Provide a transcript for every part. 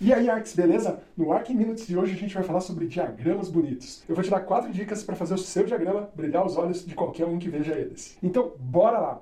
E aí, Arts, beleza? No Arc Minutes de hoje a gente vai falar sobre diagramas bonitos. Eu vou te dar quatro dicas para fazer o seu diagrama brilhar os olhos de qualquer um que veja eles. Então, bora lá!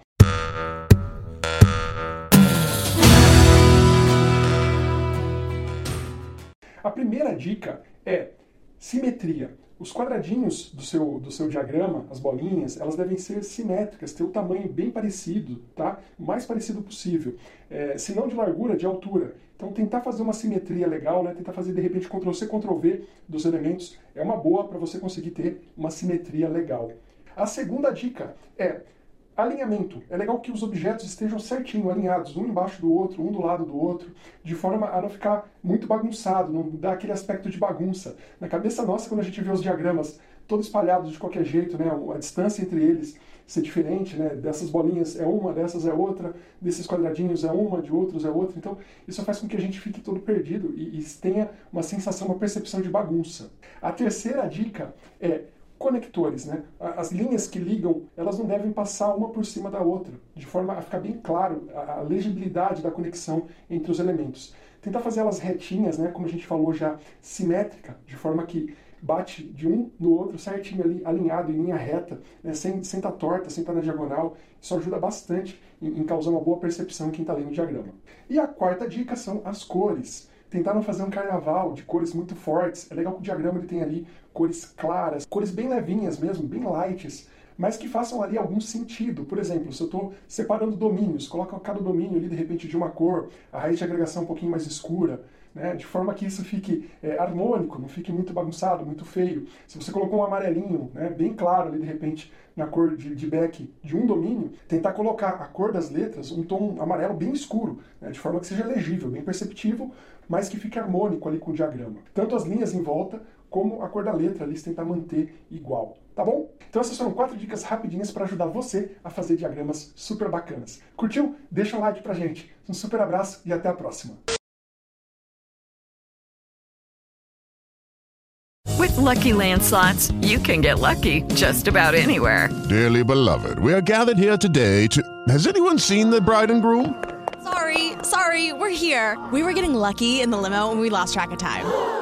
A primeira dica é simetria. Os quadradinhos do seu, do seu diagrama, as bolinhas, elas devem ser simétricas, ter o tamanho bem parecido, tá? O mais parecido possível. É, se não de largura, de altura. Então tentar fazer uma simetria legal, né? tentar fazer de repente Ctrl-C, Ctrl-V dos elementos é uma boa para você conseguir ter uma simetria legal. A segunda dica é Alinhamento. É legal que os objetos estejam certinho, alinhados, um embaixo do outro, um do lado do outro, de forma a não ficar muito bagunçado, não dar aquele aspecto de bagunça. Na cabeça nossa, quando a gente vê os diagramas todos espalhados de qualquer jeito, né, a distância entre eles ser diferente, né, dessas bolinhas é uma, dessas é outra, desses quadradinhos é uma, de outros é outra. Então, isso faz com que a gente fique todo perdido e, e tenha uma sensação, uma percepção de bagunça. A terceira dica é conectores, né? As linhas que ligam, elas não devem passar uma por cima da outra, de forma a ficar bem claro a legibilidade da conexão entre os elementos. Tentar fazer elas retinhas, né? Como a gente falou já, simétrica, de forma que bate de um no outro certinho ali, alinhado em linha reta, né? sem estar sem tá torta, sem estar tá na diagonal. Isso ajuda bastante em, em causar uma boa percepção em quem está lendo o diagrama. E a quarta dica são as cores tentaram fazer um carnaval de cores muito fortes. É legal que o diagrama ele tem ali cores claras, cores bem levinhas mesmo, bem lights, mas que façam ali algum sentido. Por exemplo, se eu estou separando domínios, coloca cada domínio ali de repente de uma cor, a raiz de agregação um pouquinho mais escura, né, de forma que isso fique é, harmônico, não fique muito bagunçado, muito feio. Se você colocou um amarelinho né, bem claro ali de repente na cor de, de back de um domínio, tentar colocar a cor das letras um tom amarelo bem escuro, né, de forma que seja legível, bem perceptível, mas que fique harmônico ali com o diagrama. Tanto as linhas em volta como a cor da letra ali, se tentar manter igual, tá bom? Então essas foram quatro dicas rapidinhas para ajudar você a fazer diagramas super bacanas. Curtiu? Deixa um like pra gente. Um super abraço e até a próxima. With lucky landslots, you can get lucky just about anywhere. Dearly beloved, we are gathered here today to. Has anyone seen the bride and groom? Sorry, sorry, we're here. We were getting lucky in the limo and we lost track of time.